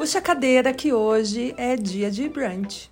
Puxa a cadeira que hoje é dia de brunch.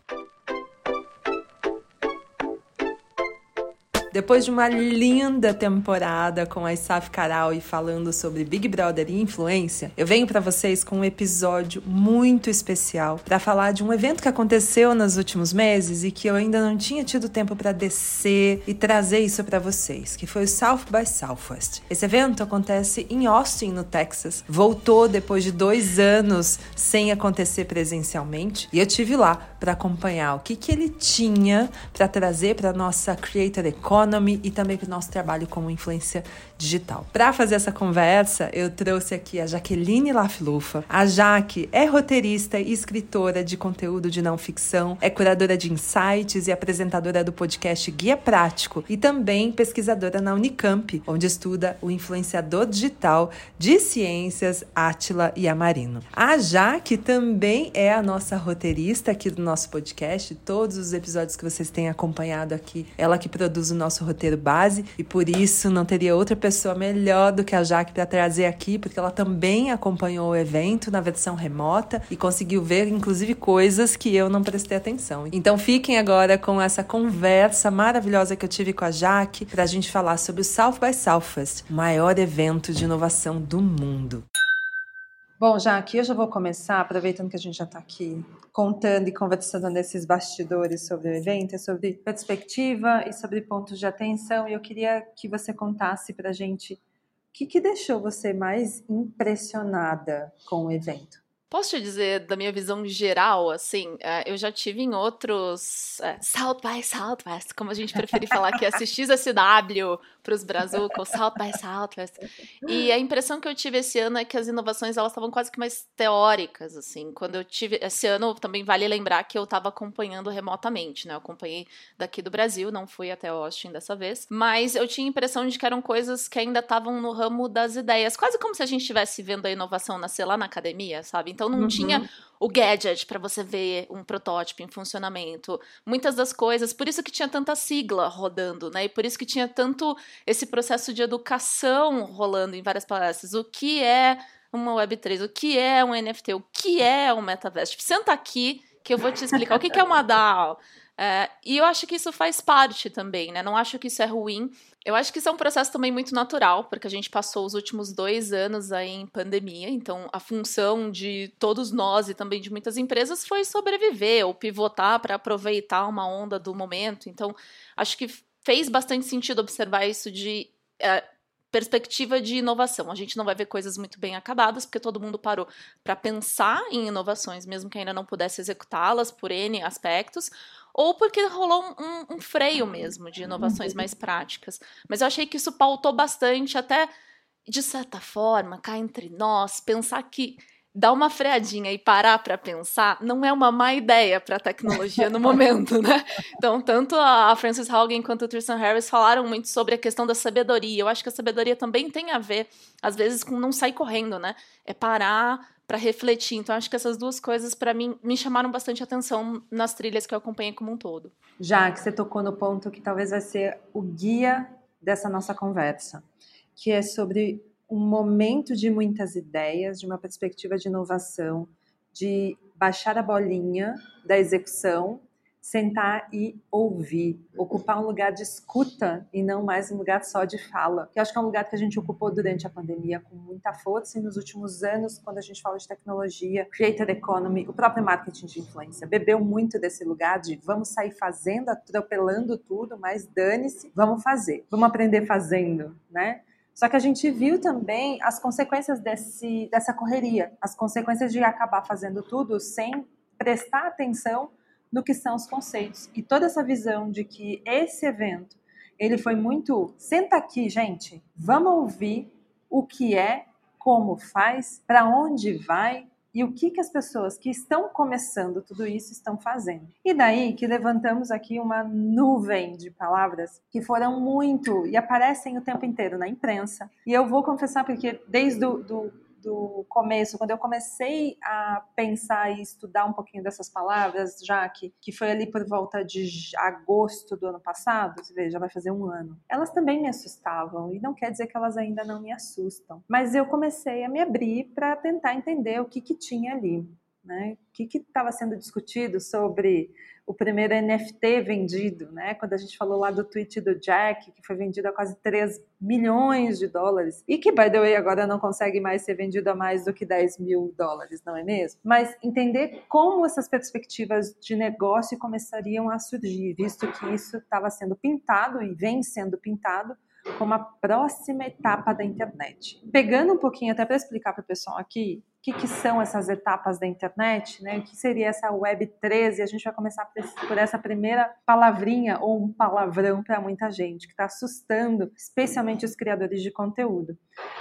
Depois de uma linda temporada com a Isaf Caral e falando sobre Big Brother e influência, eu venho para vocês com um episódio muito especial para falar de um evento que aconteceu nos últimos meses e que eu ainda não tinha tido tempo para descer e trazer isso para vocês, que foi o South by Southwest. Esse evento acontece em Austin, no Texas. Voltou depois de dois anos sem acontecer presencialmente e eu tive lá para acompanhar o que, que ele tinha para trazer para nossa Creator Economy Economy e também para o nosso trabalho como influência digital. Para fazer essa conversa, eu trouxe aqui a Jaqueline Laflufa. A Jaque é roteirista e escritora de conteúdo de não ficção, é curadora de insights e apresentadora do podcast Guia Prático e também pesquisadora na Unicamp, onde estuda o influenciador digital de ciências Átila e Amarino. A Jaque também é a nossa roteirista aqui do nosso podcast, todos os episódios que vocês têm acompanhado aqui, ela que produz o nosso roteiro base e por isso não teria outra pessoa pessoa melhor do que a Jaque para trazer aqui, porque ela também acompanhou o evento na versão remota e conseguiu ver, inclusive, coisas que eu não prestei atenção. Então fiquem agora com essa conversa maravilhosa que eu tive com a Jaque para a gente falar sobre o South by Southwest, o maior evento de inovação do mundo. Bom, já aqui eu já vou começar, aproveitando que a gente já está aqui contando e conversando nesses bastidores sobre o evento, é sobre perspectiva e sobre pontos de atenção. E eu queria que você contasse para a gente o que, que deixou você mais impressionada com o evento. Posso te dizer da minha visão geral, assim, é, eu já tive em outros é, South by Southwest, como a gente preferir falar que é XSW para os brazucos, South by Southwest. E a impressão que eu tive esse ano é que as inovações elas estavam quase que mais teóricas, assim. Quando eu tive esse ano, também vale lembrar que eu estava acompanhando remotamente, né? Eu acompanhei daqui do Brasil, não fui até Austin dessa vez, mas eu tinha a impressão de que eram coisas que ainda estavam no ramo das ideias, quase como se a gente estivesse vendo a inovação nascer lá na academia, sabe? Então não uhum. tinha o gadget para você ver um protótipo em funcionamento. Muitas das coisas, por isso que tinha tanta sigla rodando, né? E por isso que tinha tanto esse processo de educação rolando em várias palestras. O que é uma Web3? O que é um NFT? O que é um metaverso? Tipo, senta aqui que eu vou te explicar o que é uma DAO. É, e eu acho que isso faz parte também, né? Não acho que isso é ruim. Eu acho que isso é um processo também muito natural, porque a gente passou os últimos dois anos aí em pandemia, então a função de todos nós e também de muitas empresas foi sobreviver ou pivotar para aproveitar uma onda do momento. Então, acho que fez bastante sentido observar isso de. É, perspectiva de inovação. A gente não vai ver coisas muito bem acabadas, porque todo mundo parou para pensar em inovações, mesmo que ainda não pudesse executá-las por N aspectos, ou porque rolou um, um, freio mesmo de inovações mais práticas. Mas eu achei que isso pautou bastante, até de certa forma, cá entre nós, pensar que dar uma freadinha e parar para pensar não é uma má ideia para a tecnologia no momento, né? Então, tanto a Frances Haugen quanto o Tristan Harris falaram muito sobre a questão da sabedoria. Eu acho que a sabedoria também tem a ver, às vezes, com não sair correndo, né? É parar para refletir. Então, acho que essas duas coisas, para mim, me chamaram bastante atenção nas trilhas que eu acompanhei como um todo. Já que você tocou no ponto que talvez vai ser o guia dessa nossa conversa, que é sobre um momento de muitas ideias, de uma perspectiva de inovação, de baixar a bolinha da execução sentar e ouvir, ocupar um lugar de escuta e não mais um lugar só de fala. Que acho que é um lugar que a gente ocupou durante a pandemia com muita força e nos últimos anos, quando a gente fala de tecnologia, creator economy, o próprio marketing de influência bebeu muito desse lugar de vamos sair fazendo, atropelando tudo, mas dane-se, vamos fazer, vamos aprender fazendo, né? Só que a gente viu também as consequências desse, dessa correria, as consequências de acabar fazendo tudo sem prestar atenção no que são os conceitos. E toda essa visão de que esse evento, ele foi muito, senta aqui, gente, vamos ouvir o que é, como faz, para onde vai e o que, que as pessoas que estão começando tudo isso estão fazendo. E daí que levantamos aqui uma nuvem de palavras que foram muito e aparecem o tempo inteiro na imprensa. E eu vou confessar porque desde o do do começo, quando eu comecei a pensar e estudar um pouquinho dessas palavras, já que, que foi ali por volta de agosto do ano passado, você vê, já vai fazer um ano, elas também me assustavam, e não quer dizer que elas ainda não me assustam, mas eu comecei a me abrir para tentar entender o que, que tinha ali. né? O que estava sendo discutido sobre o primeiro NFT vendido, né? Quando a gente falou lá do tweet do Jack, que foi vendido a quase 3 milhões de dólares, e que, by the way, agora não consegue mais ser vendido a mais do que 10 mil dólares, não é mesmo? Mas entender como essas perspectivas de negócio começariam a surgir, visto que isso estava sendo pintado e vem sendo pintado como a próxima etapa da internet. Pegando um pouquinho até para explicar para o pessoal aqui, o que, que, são essas etapas da internet, né? O que seria essa Web 13? A gente vai começar por essa primeira palavrinha ou um palavrão para muita gente que está assustando, especialmente os criadores de conteúdo.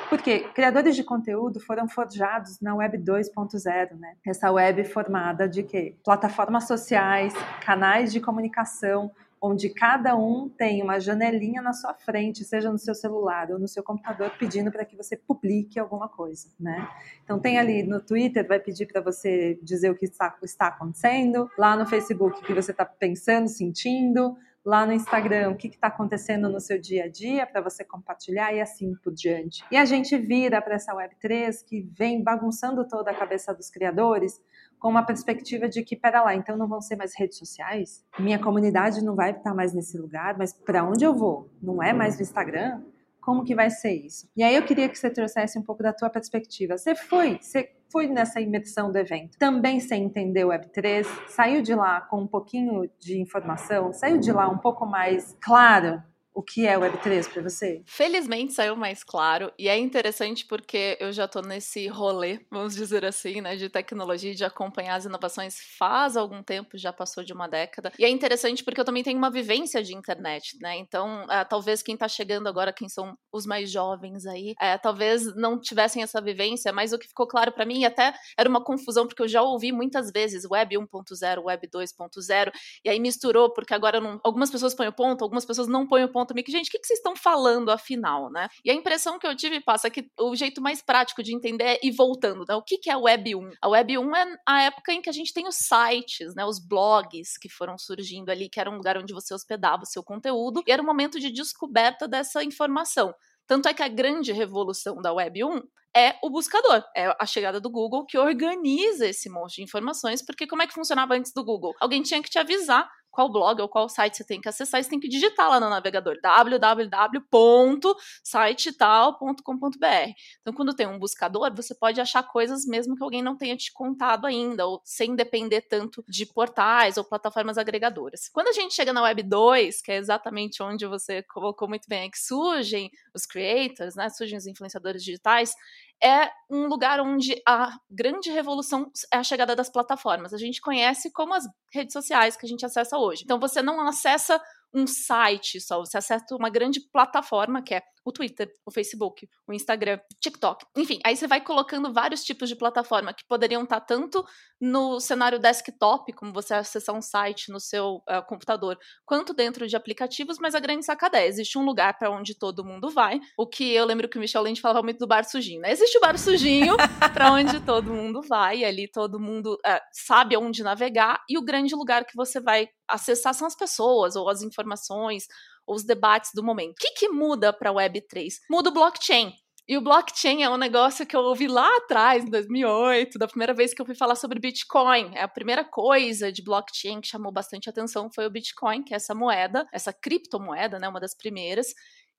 Porque criadores de conteúdo foram forjados na Web 2.0, né? Essa web formada de quê? Plataformas sociais, canais de comunicação, onde cada um tem uma janelinha na sua frente, seja no seu celular ou no seu computador, pedindo para que você publique alguma coisa, né? Então tem ali no Twitter, vai pedir para você dizer o que está, está acontecendo, lá no Facebook o que você está pensando, sentindo, lá no Instagram o que está acontecendo no seu dia a dia para você compartilhar e assim por diante. E a gente vira para essa Web3 que vem bagunçando toda a cabeça dos criadores, com uma perspectiva de que, pera lá, então não vão ser mais redes sociais? Minha comunidade não vai estar mais nesse lugar, mas para onde eu vou? Não é mais no Instagram? Como que vai ser isso? E aí eu queria que você trouxesse um pouco da tua perspectiva. Você foi, você foi nessa imersão do evento, também sem entender o Web3, saiu de lá com um pouquinho de informação, saiu de lá um pouco mais claro o que é Web3 para você? Felizmente saiu mais claro e é interessante porque eu já estou nesse rolê, vamos dizer assim, né, de tecnologia, de acompanhar as inovações faz algum tempo, já passou de uma década. E é interessante porque eu também tenho uma vivência de internet, né? Então, é, talvez quem está chegando agora, quem são os mais jovens aí, é, talvez não tivessem essa vivência, mas o que ficou claro para mim até era uma confusão porque eu já ouvi muitas vezes Web 1.0, Web 2.0 e aí misturou porque agora não, algumas pessoas põem o ponto, algumas pessoas não põem o ponto também que, gente, o que, que vocês estão falando afinal, né? E a impressão que eu tive passa que o jeito mais prático de entender é ir voltando, né? O que, que é a Web 1? A Web 1 é a época em que a gente tem os sites, né? Os blogs que foram surgindo ali, que era um lugar onde você hospedava o seu conteúdo, e era um momento de descoberta dessa informação. Tanto é que a grande revolução da Web 1 é o buscador, é a chegada do Google que organiza esse monte de informações, porque como é que funcionava antes do Google? Alguém tinha que te avisar qual blog ou qual site você tem que acessar, você tem que digitar lá no navegador www.sitetal.com.br. Então, quando tem um buscador, você pode achar coisas mesmo que alguém não tenha te contado ainda, ou sem depender tanto de portais ou plataformas agregadoras. Quando a gente chega na Web 2, que é exatamente onde você colocou muito bem, é que surgem os creators, né, surgem os influenciadores digitais, é um lugar onde a grande revolução é a chegada das plataformas. A gente conhece como as redes sociais que a gente acessa hoje. Então você não acessa um site só, você acessa uma grande plataforma que é o Twitter, o Facebook, o Instagram, o TikTok. Enfim, aí você vai colocando vários tipos de plataforma que poderiam estar tanto no cenário desktop, como você acessar um site no seu uh, computador, quanto dentro de aplicativos, mas a grande sacada é, existe um lugar para onde todo mundo vai, o que eu lembro que o Michel Lente falava muito do bar sujinho, né? Existe o bar sujinho para onde todo mundo vai, e ali todo mundo uh, sabe aonde navegar, e o grande lugar que você vai acessar são as pessoas, ou as informações, os debates do momento. O que, que muda para a Web3? Muda o blockchain. E o blockchain é um negócio que eu ouvi lá atrás, em 2008, da primeira vez que eu fui falar sobre Bitcoin. É a primeira coisa de blockchain que chamou bastante atenção foi o Bitcoin, que é essa moeda, essa criptomoeda, né, uma das primeiras,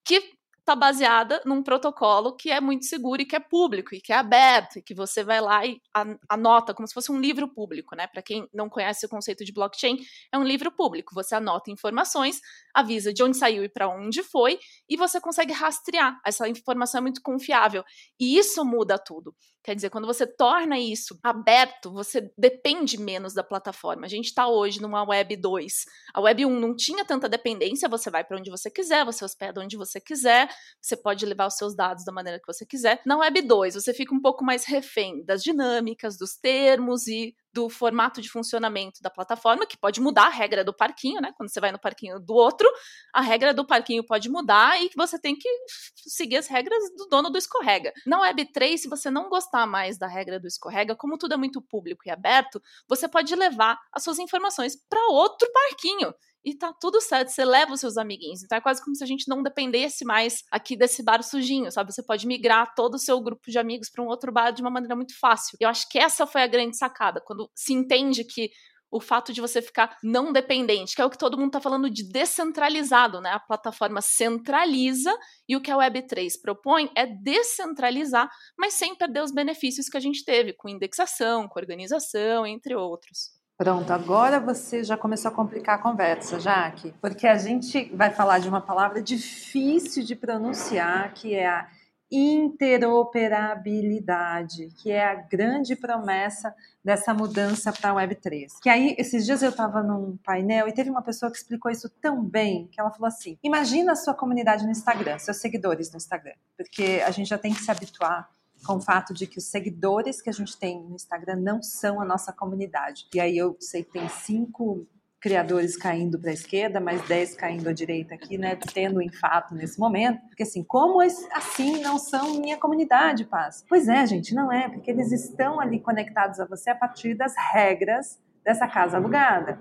que está baseada num protocolo que é muito seguro e que é público e que é aberto e que você vai lá e anota como se fosse um livro público, né? Para quem não conhece o conceito de blockchain, é um livro público. Você anota informações, avisa de onde saiu e para onde foi e você consegue rastrear. Essa informação é muito confiável e isso muda tudo. Quer dizer, quando você torna isso aberto, você depende menos da plataforma. A gente está hoje numa Web 2. A Web 1 não tinha tanta dependência, você vai para onde você quiser, você hospeda onde você quiser, você pode levar os seus dados da maneira que você quiser. Na Web 2, você fica um pouco mais refém das dinâmicas, dos termos e do formato de funcionamento da plataforma, que pode mudar a regra do parquinho, né? Quando você vai no parquinho do outro, a regra do parquinho pode mudar e você tem que seguir as regras do dono do escorrega. Na Web3, se você não gostar mais da regra do escorrega, como tudo é muito público e aberto, você pode levar as suas informações para outro parquinho e tá tudo certo, você leva os seus amiguinhos. Então é quase como se a gente não dependesse mais aqui desse bar sujinho, sabe? Você pode migrar todo o seu grupo de amigos para um outro bar de uma maneira muito fácil. Eu acho que essa foi a grande sacada, quando se entende que o fato de você ficar não dependente, que é o que todo mundo está falando de descentralizado, né? A plataforma centraliza e o que a Web3 propõe é descentralizar, mas sem perder os benefícios que a gente teve com indexação, com organização, entre outros. Pronto, agora você já começou a complicar a conversa, Jaque, porque a gente vai falar de uma palavra difícil de pronunciar, que é a interoperabilidade, que é a grande promessa dessa mudança para a Web3. Que aí, esses dias eu estava num painel e teve uma pessoa que explicou isso tão bem, que ela falou assim: imagina a sua comunidade no Instagram, seus seguidores no Instagram, porque a gente já tem que se habituar com o fato de que os seguidores que a gente tem no Instagram não são a nossa comunidade. E aí eu sei que tem cinco criadores caindo para a esquerda, mais dez caindo à direita aqui, né, tendo um fato nesse momento, porque assim, como assim não são minha comunidade, Paz? Pois é, gente, não é, porque eles estão ali conectados a você a partir das regras dessa casa alugada.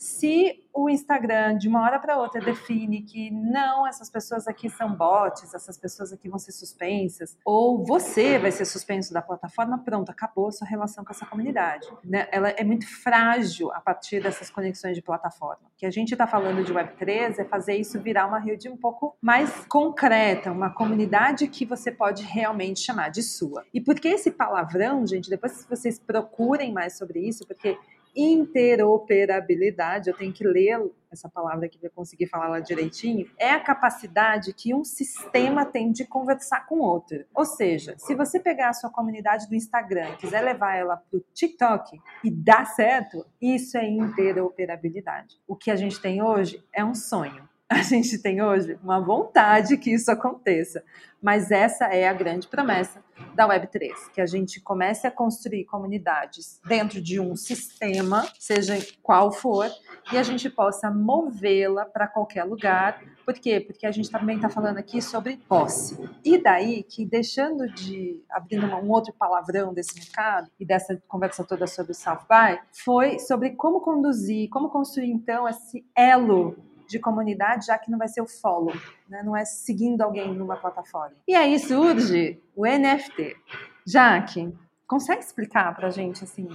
Se o Instagram, de uma hora para outra, define que não, essas pessoas aqui são bots, essas pessoas aqui vão ser suspensas, ou você vai ser suspenso da plataforma, pronto, acabou a sua relação com essa comunidade. Né? Ela é muito frágil a partir dessas conexões de plataforma. O que a gente está falando de Web3 é fazer isso virar uma rede um pouco mais concreta, uma comunidade que você pode realmente chamar de sua. E por que esse palavrão, gente? Depois vocês procurem mais sobre isso, porque interoperabilidade, eu tenho que ler essa palavra aqui para conseguir falar lá direitinho, é a capacidade que um sistema tem de conversar com outro. Ou seja, se você pegar a sua comunidade do Instagram e quiser levar ela para o TikTok e dar certo, isso é interoperabilidade. O que a gente tem hoje é um sonho. A gente tem hoje uma vontade que isso aconteça, mas essa é a grande promessa da Web3, que a gente comece a construir comunidades dentro de um sistema, seja qual for, e a gente possa movê-la para qualquer lugar. Por quê? Porque a gente também está falando aqui sobre posse. E daí que, deixando de abrindo um outro palavrão desse mercado e dessa conversa toda sobre o South By, foi sobre como conduzir, como construir então esse elo de comunidade, já que não vai ser o follow, né? não é seguindo alguém numa plataforma. E aí surge o NFT. Jaque, consegue explicar para a gente assim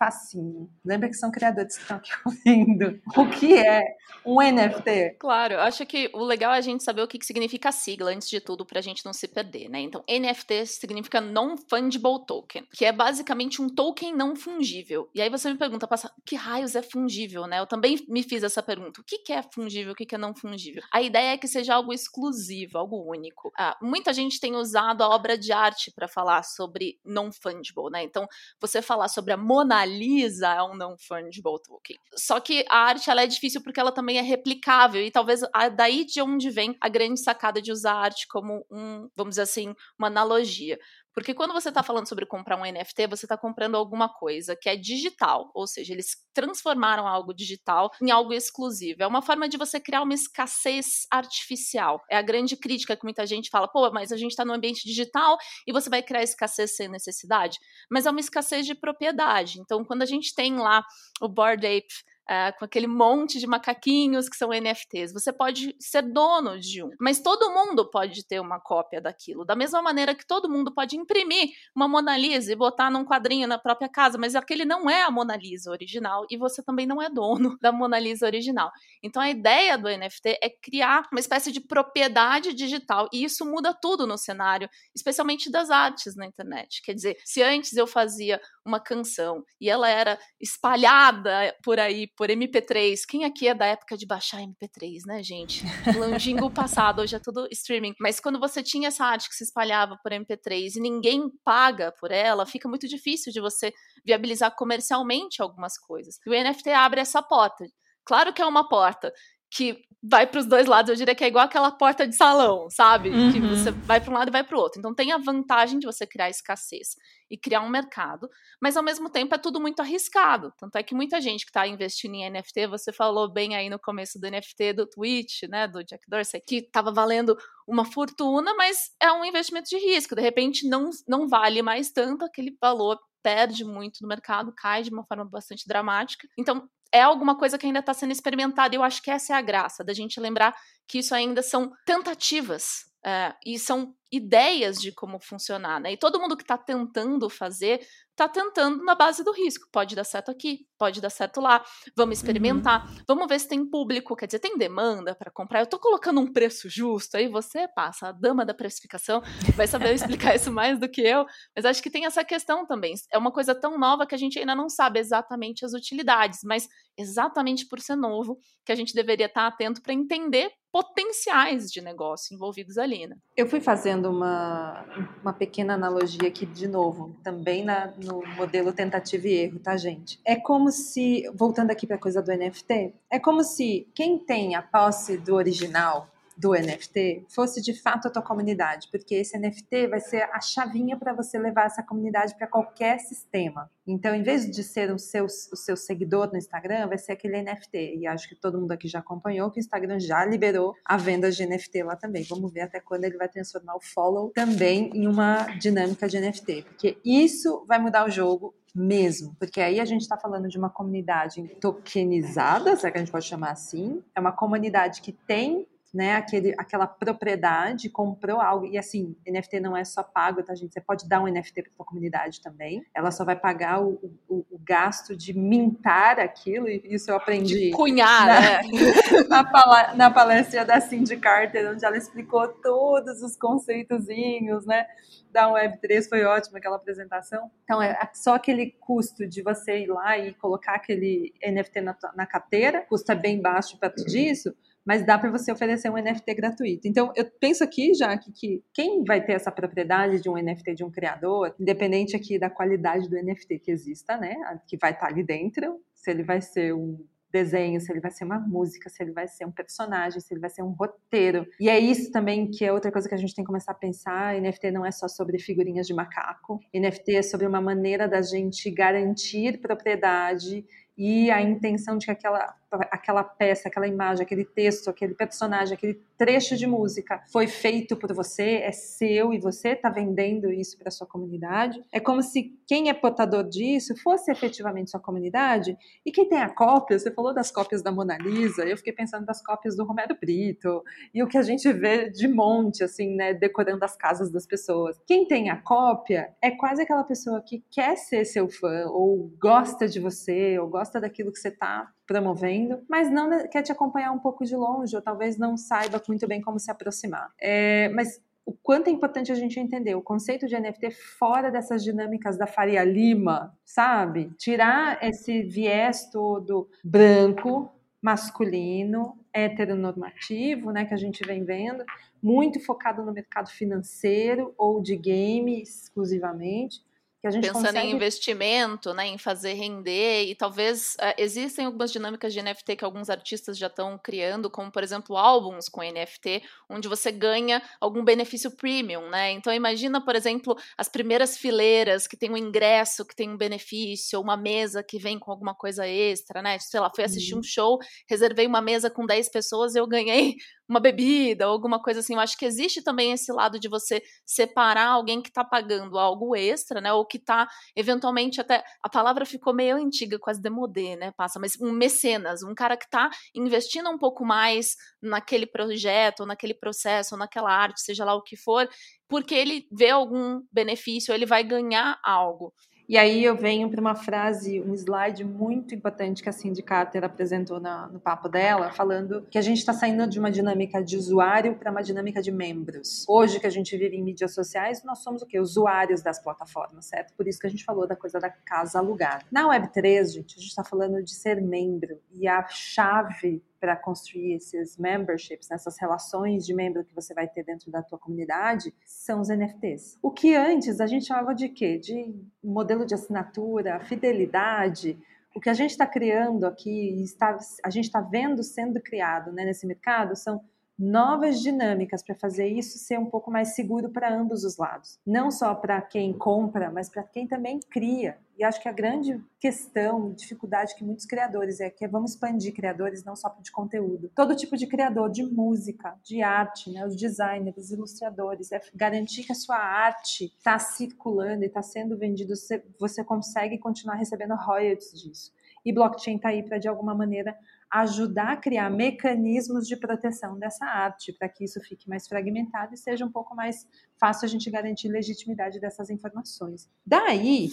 facinho. Lembra que são criadores que estão aqui ouvindo. O que é um NFT? Claro, acho que o legal é a gente saber o que, significa a sigla, antes de tudo, para a gente não se perder, né? Então, NFT significa Non-Fungible Token, que é basicamente um token não fungível. E aí você me pergunta, passa, que raios é fungível, né? Eu também me fiz essa pergunta. O que, é fungível, o que, é não fungível? A ideia é que seja algo exclusivo, algo único. Ah, muita gente tem usado a obra de arte para falar sobre non-fungible, né? Então, você falar sobre a Mona Lisa é um não fungible token. Só que a arte ela é difícil porque ela também é replicável e talvez daí de onde vem a grande sacada de usar a arte como um, vamos dizer assim, uma analogia. Porque quando você está falando sobre comprar um NFT, você está comprando alguma coisa que é digital, ou seja, eles transformaram algo digital em algo exclusivo. É uma forma de você criar uma escassez artificial. É a grande crítica que muita gente fala: pô, mas a gente está no ambiente digital e você vai criar escassez sem necessidade. Mas é uma escassez de propriedade. Então, quando a gente tem lá o Bored Ape uh, com aquele monte de macaquinhos que são NFTs. Você pode ser dono de um, mas todo mundo pode ter uma cópia daquilo. Da mesma maneira que todo mundo pode imprimir uma Mona Lisa e botar num quadrinho na própria casa, mas aquele não é a Mona Lisa original e você também não é dono da Mona Lisa original. Então a ideia do NFT é criar uma espécie de propriedade digital e isso muda tudo no cenário, especialmente das artes na internet. Quer dizer, se antes eu fazia uma canção e ela era espalhada por aí por MP3. Quem aqui é da época de baixar MP3, né, gente? Longínquo passado, hoje é tudo streaming. Mas quando você tinha essa arte que se espalhava por MP3 e ninguém paga por ela, fica muito difícil de você viabilizar comercialmente algumas coisas. E o NFT abre essa porta. Claro que é uma porta que vai para os dois lados, eu diria que é igual aquela porta de salão, sabe? Uhum. Que você vai para um lado e vai para o outro. Então tem a vantagem de você criar escassez e criar um mercado, mas ao mesmo tempo é tudo muito arriscado. Tanto é que muita gente que está investindo em NFT, você falou bem aí no começo do NFT do Twitch, né, do Jack Dorsey, que estava valendo uma fortuna, mas é um investimento de risco. De repente não, não vale mais tanto, aquele valor perde muito no mercado, cai de uma forma bastante dramática. Então, é alguma coisa que ainda está sendo experimentada. E eu acho que essa é a graça, da gente lembrar que isso ainda são tentativas é, e são ideias de como funcionar, né? E todo mundo que está tentando fazer está tentando na base do risco. Pode dar certo aqui, pode dar certo lá. Vamos experimentar, uhum. vamos ver se tem público, quer dizer, tem demanda para comprar. Eu estou colocando um preço justo, aí você passa, a dama da precificação vai saber explicar isso mais do que eu, mas acho que tem essa questão também. É uma coisa tão nova que a gente ainda não sabe exatamente as utilidades, mas exatamente por ser novo que a gente deveria estar tá atento para entender potenciais de negócio envolvidos ali, né? Eu fui fazendo uma, uma pequena analogia aqui de novo, também na, no modelo tentativa e erro, tá, gente? É como se, voltando aqui para a coisa do NFT, é como se quem tem a posse do original do NFT fosse de fato a tua comunidade, porque esse NFT vai ser a chavinha para você levar essa comunidade para qualquer sistema. Então, em vez de ser o seu, o seu seguidor no Instagram, vai ser aquele NFT. E acho que todo mundo aqui já acompanhou que o Instagram já liberou a venda de NFT lá também. Vamos ver até quando ele vai transformar o follow também em uma dinâmica de NFT, porque isso vai mudar o jogo mesmo, porque aí a gente está falando de uma comunidade tokenizada, será que a gente pode chamar assim? É uma comunidade que tem né, aquele, aquela propriedade, comprou algo, e assim, NFT não é só pago, tá, gente? Você pode dar um NFT para sua comunidade também, ela só vai pagar o, o, o, gasto de mintar aquilo, e isso eu aprendi. De cunhar, na, né? na, na palestra da Cindy Carter, onde ela explicou todos os conceitozinhos, né? da Web3 foi ótima aquela apresentação. Então, é só aquele custo de você ir lá e colocar aquele NFT na, na carteira, custa bem baixo perto disso, mas dá para você oferecer um NFT gratuito. Então, eu penso aqui já que, que, quem vai ter essa propriedade de um NFT de um criador, independente aqui da qualidade do NFT que exista, né, que vai estar tá ali dentro, se ele vai ser um desenho, se ele vai ser uma música, se ele vai ser um personagem, se ele vai ser um roteiro. E é isso também que é outra coisa que a gente tem que começar a pensar. NFT não é só sobre figurinhas de macaco. NFT é sobre uma maneira da gente garantir propriedade e a intenção de que aquela, aquela peça, aquela imagem, aquele texto, aquele personagem, aquele trecho de música foi feito por você, é seu e você está vendendo isso para sua comunidade. É como se quem é portador disso fosse efetivamente sua comunidade e quem tem a cópia, você falou das cópias da Mona Lisa, eu fiquei pensando das cópias do Romero Brito e o que a gente vê de monte, assim, né, decorando as casas das pessoas. Quem tem a cópia é quase aquela pessoa que quer ser seu fã ou gosta de você ou gosta daquilo que você está promovendo, mas não quer te acompanhar um pouco de longe, ou talvez não saiba muito bem como se aproximar. É, mas o quanto é importante a gente entender o conceito de NFT fora dessas dinâmicas da Faria Lima, sabe? Tirar esse viés todo branco, masculino, heteronormativo, né, que a gente vem vendo, muito focado no mercado financeiro ou de game exclusivamente, que a gente Pensando consegue... em investimento, né, em fazer render, e talvez uh, existem algumas dinâmicas de NFT que alguns artistas já estão criando, como por exemplo álbuns com NFT, onde você ganha algum benefício premium, né? Então imagina, por exemplo, as primeiras fileiras que tem um ingresso, que tem um benefício, ou uma mesa que vem com alguma coisa extra, né? Sei lá, fui assistir uhum. um show, reservei uma mesa com 10 pessoas, eu ganhei uma bebida ou alguma coisa assim. Eu acho que existe também esse lado de você separar alguém que está pagando algo extra, né? Ou que está eventualmente até a palavra ficou meio antiga, quase demodê, né? Passa, mas um mecenas, um cara que está investindo um pouco mais naquele projeto, ou naquele processo, ou naquela arte, seja lá o que for, porque ele vê algum benefício, ele vai ganhar algo. E aí eu venho para uma frase, um slide muito importante que a Cindy Carter apresentou na, no papo dela, falando que a gente está saindo de uma dinâmica de usuário para uma dinâmica de membros. Hoje que a gente vive em mídias sociais, nós somos o quê? Usuários das plataformas, certo? Por isso que a gente falou da coisa da casa alugada. Na Web3, gente, a gente está falando de ser membro e a chave para construir esses memberships, né, essas relações de membro que você vai ter dentro da tua comunidade, são os NFTs. O que antes a gente chamava de quê? De modelo de assinatura, fidelidade, O que a gente está criando aqui, está, a gente está vendo sendo criado né, nesse mercado, são novas dinâmicas para fazer isso ser um pouco mais seguro para ambos os lados. Não só para quem compra, mas para quem também cria. E acho que a grande questão, dificuldade que muitos criadores é que é, vamos expandir criadores não só de conteúdo. Todo tipo de criador, de música, de arte, né? os designers, os ilustradores, é garantir que a sua arte está circulando e está sendo vendida, você, você consegue continuar recebendo royalties disso. E blockchain está aí para, de alguma maneira, ajudar a criar mecanismos de proteção dessa arte, para que isso fique mais fragmentado e seja um pouco mais fácil a gente garantir legitimidade dessas informações. Daí,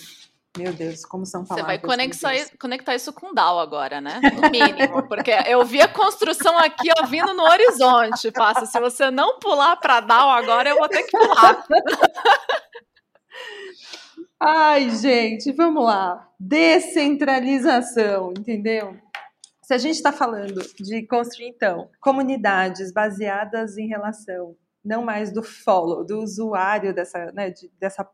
meu Deus, como são palavras. Você vai conectar, conectar isso com DAO agora, né? No mínimo, porque eu vi a construção aqui ó, vindo no horizonte, passa. Se você não pular para DAO agora, eu vou ter que pular. Ai, gente, vamos lá. Descentralização, entendeu? Se a gente está falando de construir, então, comunidades baseadas em relação, não mais do follow, do usuário dessa, né, de, dessa,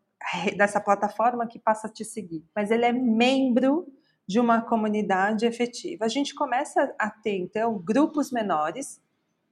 dessa plataforma que passa a te seguir, mas ele é membro de uma comunidade efetiva. A gente começa a ter, então, grupos menores,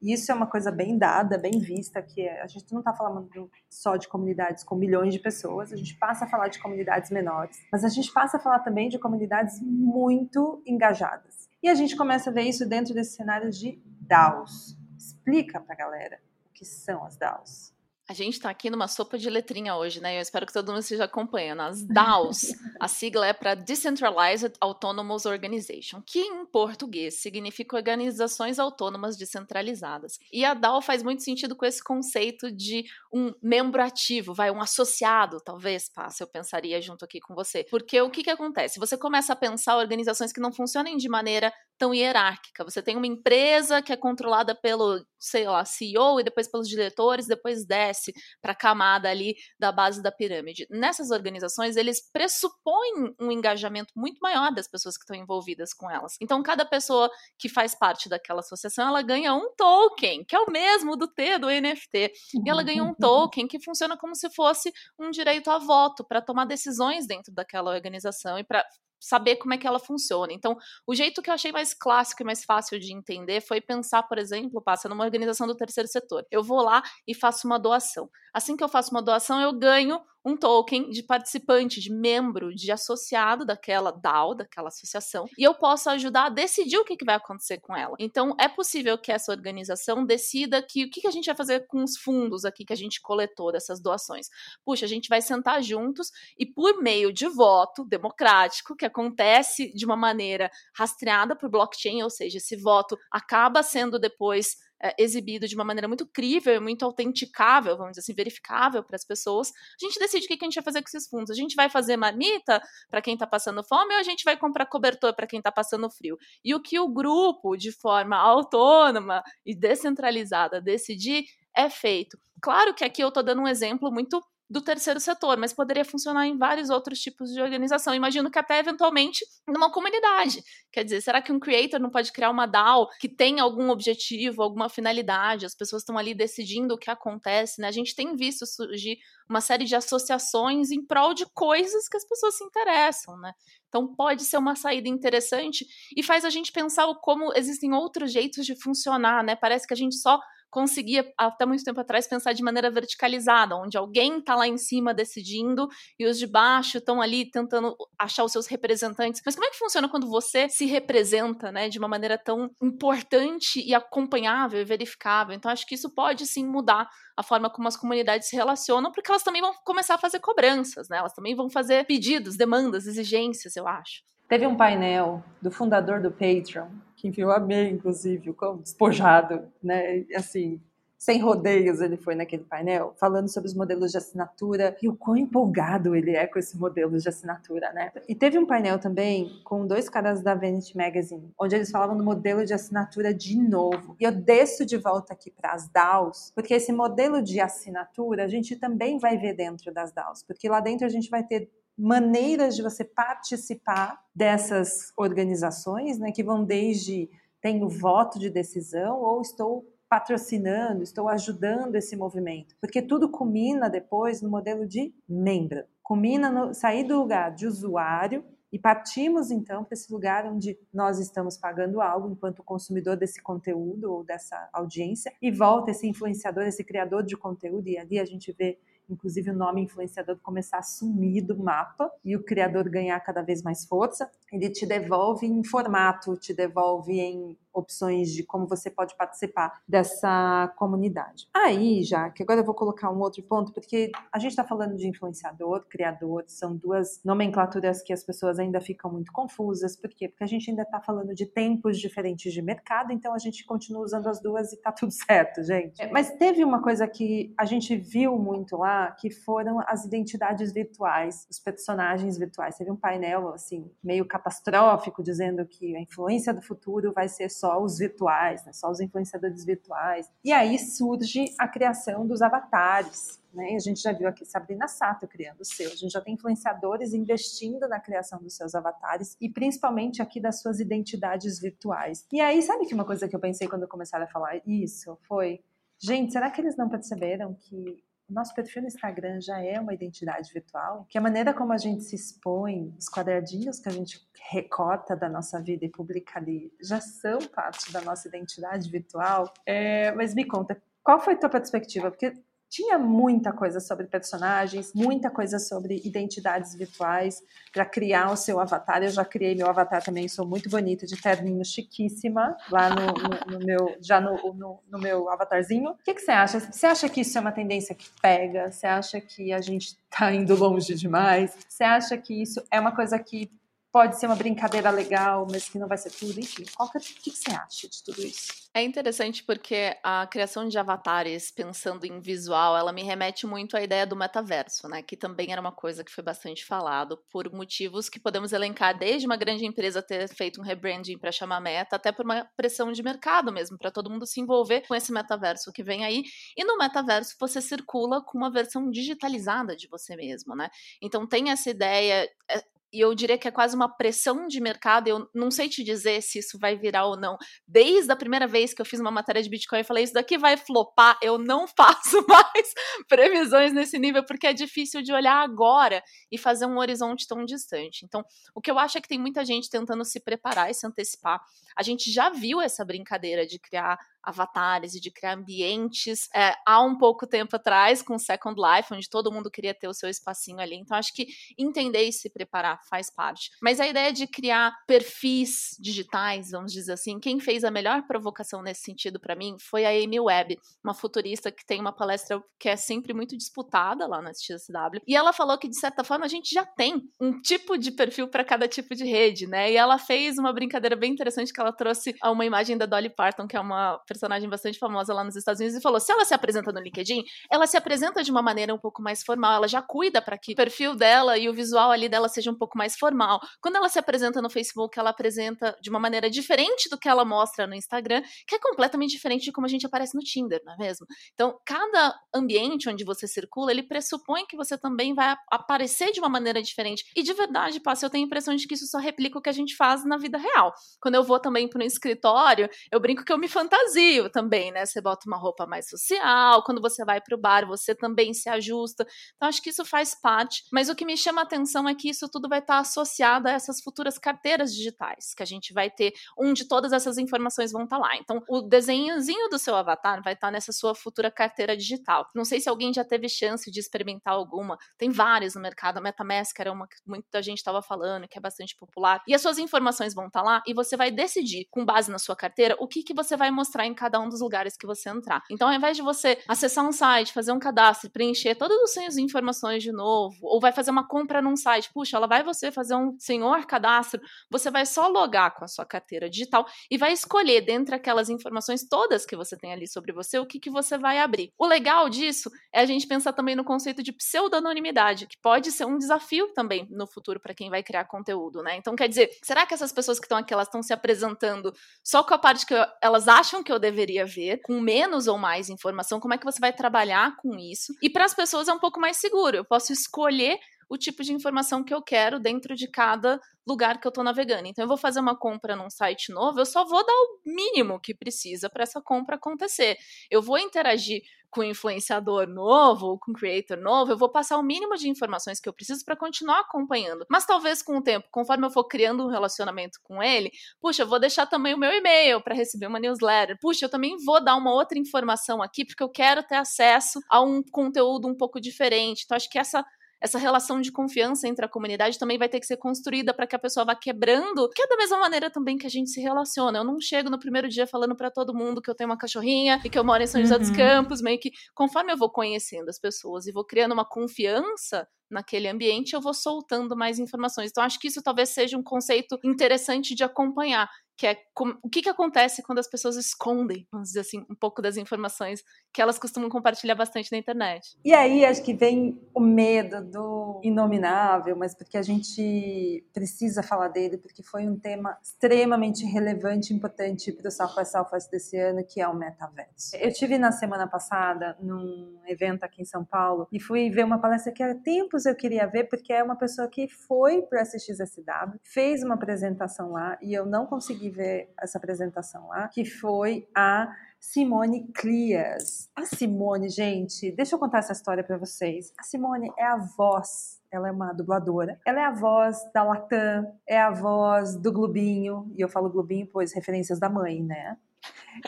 e isso é uma coisa bem dada, bem vista, que é, a gente não está falando só de comunidades com milhões de pessoas, a gente passa a falar de comunidades menores, mas a gente passa a falar também de comunidades muito engajadas. E a gente começa a ver isso dentro desse cenário de DAOs. Explica para a galera o que são as DAOs. A gente está aqui numa sopa de letrinha hoje, né? Eu espero que todo mundo esteja acompanhando. As DAOs, a sigla é para Decentralized Autonomous Organization, que em português significa organizações autônomas descentralizadas. E a DAO faz muito sentido com esse conceito de um membro ativo, vai, um associado, talvez, passe, eu pensaria junto aqui com você. Porque o que, que acontece? Você começa a pensar organizações que não funcionem de maneira tão hierárquica. Você tem uma empresa que é controlada pelo, sei lá, CEO e depois pelos diretores, depois desce para a camada ali da base da pirâmide. Nessas organizações, eles pressupõem um engajamento muito maior das pessoas que estão envolvidas com elas. Então, cada pessoa que faz parte daquela associação, ela ganha um token, que é o mesmo do T do NFT. E ela ganha um token que funciona como se fosse um direito a voto para tomar decisões dentro daquela organização e para saber como é que ela funciona. Então, o jeito que eu achei mais clássico e mais fácil de entender foi pensar, por exemplo, passa numa organização do terceiro setor. Eu vou lá e faço uma doação. Assim que eu faço uma doação, eu ganho um token de participante, de membro, de associado daquela DAO, daquela associação, e eu posso ajudar a decidir o que, que vai acontecer com ela. Então, é possível que essa organização decida que o que, que a gente vai fazer com os fundos aqui que a gente coletou dessas doações. Puxa, a gente vai sentar juntos e, por meio de voto democrático, que acontece de uma maneira rastreada por blockchain, ou seja, esse voto acaba sendo depois é, exibido de uma maneira muito crível, muito autenticável, vamos dizer assim, verificável para as pessoas, a gente decide o que a gente vai fazer com esses fundos. A gente vai fazer marmita para quem está passando fome ou a gente vai comprar cobertor para quem está passando frio? E o que o grupo, de forma autônoma e descentralizada, decidir é feito. Claro que aqui eu estou dando um exemplo muito do terceiro setor, mas poderia funcionar em vários outros tipos de organização. Imagino que até eventualmente numa comunidade. Quer dizer, será que um creator não pode criar uma DAO que tem algum objetivo, alguma finalidade? As pessoas estão ali decidindo o que acontece, né? A gente tem visto surgir uma série de associações em prol de coisas que as pessoas se interessam, né? Então pode ser uma saída interessante e faz a gente pensar como existem outros jeitos de funcionar, né? Parece que a gente só conseguia, até muito tempo atrás, pensar de maneira verticalizada, onde alguém está lá em cima decidindo e os de baixo estão ali tentando achar os seus representantes. Mas como é que funciona quando você se representa, né, de uma maneira tão importante e acompanhável e verificável? Então, acho que isso pode sim mudar a forma como as comunidades se relacionam, porque elas também vão começar a fazer cobranças, né? Elas também vão fazer pedidos, demandas, exigências, eu acho. Teve um painel do fundador do Patreon, que eu amei, inclusive, o despojado, né? Assim, sem rodeios ele foi naquele painel, falando sobre os modelos de assinatura e o quão empolgado ele é com esse modelo de assinatura, né? E teve um painel também com dois caras da Vanity Magazine, onde eles falavam do modelo de assinatura de novo. E eu desço de volta aqui para as DAOs, porque esse modelo de assinatura a gente também vai ver dentro das DAOs, porque lá dentro a gente vai ter maneiras de você participar dessas organizações, né, que vão desde tenho voto de decisão ou estou patrocinando, estou ajudando esse movimento, porque tudo culmina depois no modelo de membro, culmina no sair do lugar de usuário E partimos então para esse lugar onde nós estamos pagando algo enquanto consumidor desse conteúdo ou dessa audiência, e volta esse influenciador, esse criador de conteúdo, e ali a gente vê inclusive o nome influenciador começar a sumir do mapa e o criador ganhar cada vez mais força. Ele te devolve em formato, te devolve em opções de como você pode participar dessa comunidade. Aí, já que agora eu vou colocar um outro ponto, porque a gente está falando de influenciador, criador, são duas nomenclaturas que as pessoas ainda ficam muito confusas. Por quê? Porque a gente ainda está falando de tempos diferentes de mercado, então a gente continua usando as duas e tá tudo certo, gente. É, mas teve uma coisa que a gente viu muito lá, que foram as identidades virtuais, os personagens virtuais. Teve um painel assim meio catastrófico dizendo que a influência do futuro vai ser só os virtuais, né, só os influenciadores virtuais. E aí surge a criação dos avatares. Né? A gente já viu aqui Sabrina Sato criando o seu. A gente já tem influenciadores investindo na criação dos seus avatares e principalmente aqui das suas identidades virtuais. E aí, sabe que uma coisa que eu pensei quando começaram a falar isso foi, gente, será que eles não perceberam que nosso perfil no Instagram já é uma identidade virtual, que a maneira como a gente se expõe, os quadradinhos que a gente recorta da nossa vida e publica ali, já são parte da nossa identidade virtual. É, mas me conta, qual foi a tua perspectiva? Porque tinha muita coisa sobre personagens, muita coisa sobre identidades virtuais para criar o seu avatar. Eu já criei meu avatar também, sou muito bonita, de terninho chiquíssima, lá no, no, no meu, já no, no, meu avatarzinho. O que, que você acha? Você acha que isso é uma tendência que pega? Você acha que a gente está indo longe demais? Você acha que isso é uma coisa que pode ser uma brincadeira legal, mas que não vai ser tudo? Enfim, qual que, o que você acha de tudo isso? É interessante porque a criação de avatares, pensando em visual, ela me remete muito à ideia do metaverso, né? Que também era uma coisa que foi bastante falado, por motivos que podemos elencar desde uma grande empresa ter feito um rebranding para chamar meta, até por uma pressão de mercado mesmo, para todo mundo se envolver com esse metaverso que vem aí. E no metaverso você circula com uma versão digitalizada de você mesmo, né? Então tem essa ideia, é, e eu diria que é quase uma pressão de mercado. Eu não sei te dizer se isso vai virar ou não. Desde a primeira vez que eu fiz uma matéria de Bitcoin, eu falei: Isso daqui vai flopar. Eu não faço mais previsões nesse nível, porque é difícil de olhar agora e fazer um horizonte tão distante. Então, o que eu acho é que tem muita gente tentando se preparar e se antecipar. A gente já viu essa brincadeira de criar avatares e de criar ambientes é, há um pouco tempo atrás com Second Life, onde todo mundo queria ter o seu espacinho ali. Então, acho que entender e se preparar faz parte. Mas a ideia de criar perfis digitais, vamos dizer assim, quem fez a melhor provocação nesse sentido para mim foi a Amy Webb, uma futurista que tem uma palestra que é sempre muito disputada lá na XSW. E ela falou que, de certa forma, a gente já tem um tipo de perfil para cada tipo de rede, né? E ela fez uma brincadeira bem interessante que ela trouxe uma imagem da Dolly Parton, que é uma personagem bastante famosa lá nos Estados Unidos, e falou: se ela se apresenta no LinkedIn, ela se apresenta de uma maneira um pouco mais formal, ela já cuida para que o perfil dela e o visual ali dela seja um pouco mais formal. Quando ela se apresenta no Facebook, ela apresenta de uma maneira diferente do que ela mostra no Instagram, que é completamente diferente de como a gente aparece no Tinder, não é mesmo? Então, cada ambiente onde você circula, ele pressupõe que você também vai aparecer de uma maneira diferente. E de verdade, Passo, eu tenho a impressão de que isso só replica o que a gente faz na vida real. Quando eu vou também para um escritório, eu brinco que eu me fantasio também, né? Você bota uma roupa mais social, quando você vai para o bar, você também se ajusta. Então, acho que isso faz parte. Mas o que me chama a atenção é que isso tudo vai estar associado a essas futuras carteiras digitais, que a gente vai ter, onde todas essas informações vão estar lá. Então, o desenhozinho do seu avatar vai estar nessa sua futura carteira digital. Não sei se alguém já teve chance de experimentar alguma. Tem várias no mercado. A MetaMask era uma que muita gente estava falando, que é bastante popular. E as suas informações vão estar lá e você vai decidir, com base na sua carteira, o que, que você vai mostrar em cada um dos lugares que você entrar. Então, ao invés de você acessar um site, fazer um cadastro, preencher todas as suas informações de novo, ou vai fazer uma compra num site, puxa, ela vai você fazer um senhor cadastro, você vai só logar com a sua carteira digital e vai escolher dentre aquelas informações todas que você tem ali sobre você, o que, que você vai abrir. O legal disso é a gente pensar também no conceito de pseudonimidade, que pode ser um desafio também no futuro para quem vai criar conteúdo, né? Então, quer dizer, será que essas pessoas que estão aqui, elas estão se apresentando só com a parte que eu, elas acham que eu deveria ver, com menos ou mais informação? Como é que você vai trabalhar com isso? E para as pessoas é um pouco mais seguro. Eu posso escolher o tipo de informação que eu quero dentro de cada lugar que eu estou navegando. Então, eu vou fazer uma compra num site novo, eu só vou dar o mínimo que precisa para essa compra acontecer. Eu vou interagir com influenciador novo, com creator novo, eu vou passar o mínimo de informações que eu preciso para continuar acompanhando. Mas talvez com o tempo, conforme eu for criando um relacionamento com ele, puxa, eu vou deixar também o meu e-mail para receber uma newsletter. Puxa, eu também vou dar uma outra informação aqui porque eu quero ter acesso a um conteúdo um pouco diferente. Então acho que essa essa relação de confiança entre a comunidade também vai ter que ser construída para que a pessoa vá quebrando, que é da mesma maneira também que a gente se relaciona. Eu não chego no primeiro dia falando para todo mundo que eu tenho uma cachorrinha e que eu moro em São José uhum. dos Campos, meio que conforme eu vou conhecendo as pessoas e vou criando uma confiança naquele ambiente, eu vou soltando mais informações. Então, acho que isso talvez seja um conceito interessante de acompanhar que é o que, que acontece quando as pessoas escondem, vamos dizer assim, um pouco das informações que elas costumam compartilhar bastante na internet. E aí acho que vem o medo do inominável, mas porque a gente precisa falar dele, porque foi um tema extremamente relevante e importante para o South by Southwest desse ano, que é o metaverso. Eu tive na semana passada num evento aqui em São Paulo e fui ver uma palestra que há tempos eu queria ver, porque é uma pessoa que foi para a SXSW, fez uma apresentação lá e eu não consegui ver essa apresentação lá, que foi a Simone Clias. A Simone, gente, deixa eu contar essa história para vocês. A Simone é a voz ela é uma dubladora. Ela é a voz da Latam, é a voz do Globinho, e eu falo Globinho, pois referências da mãe, né?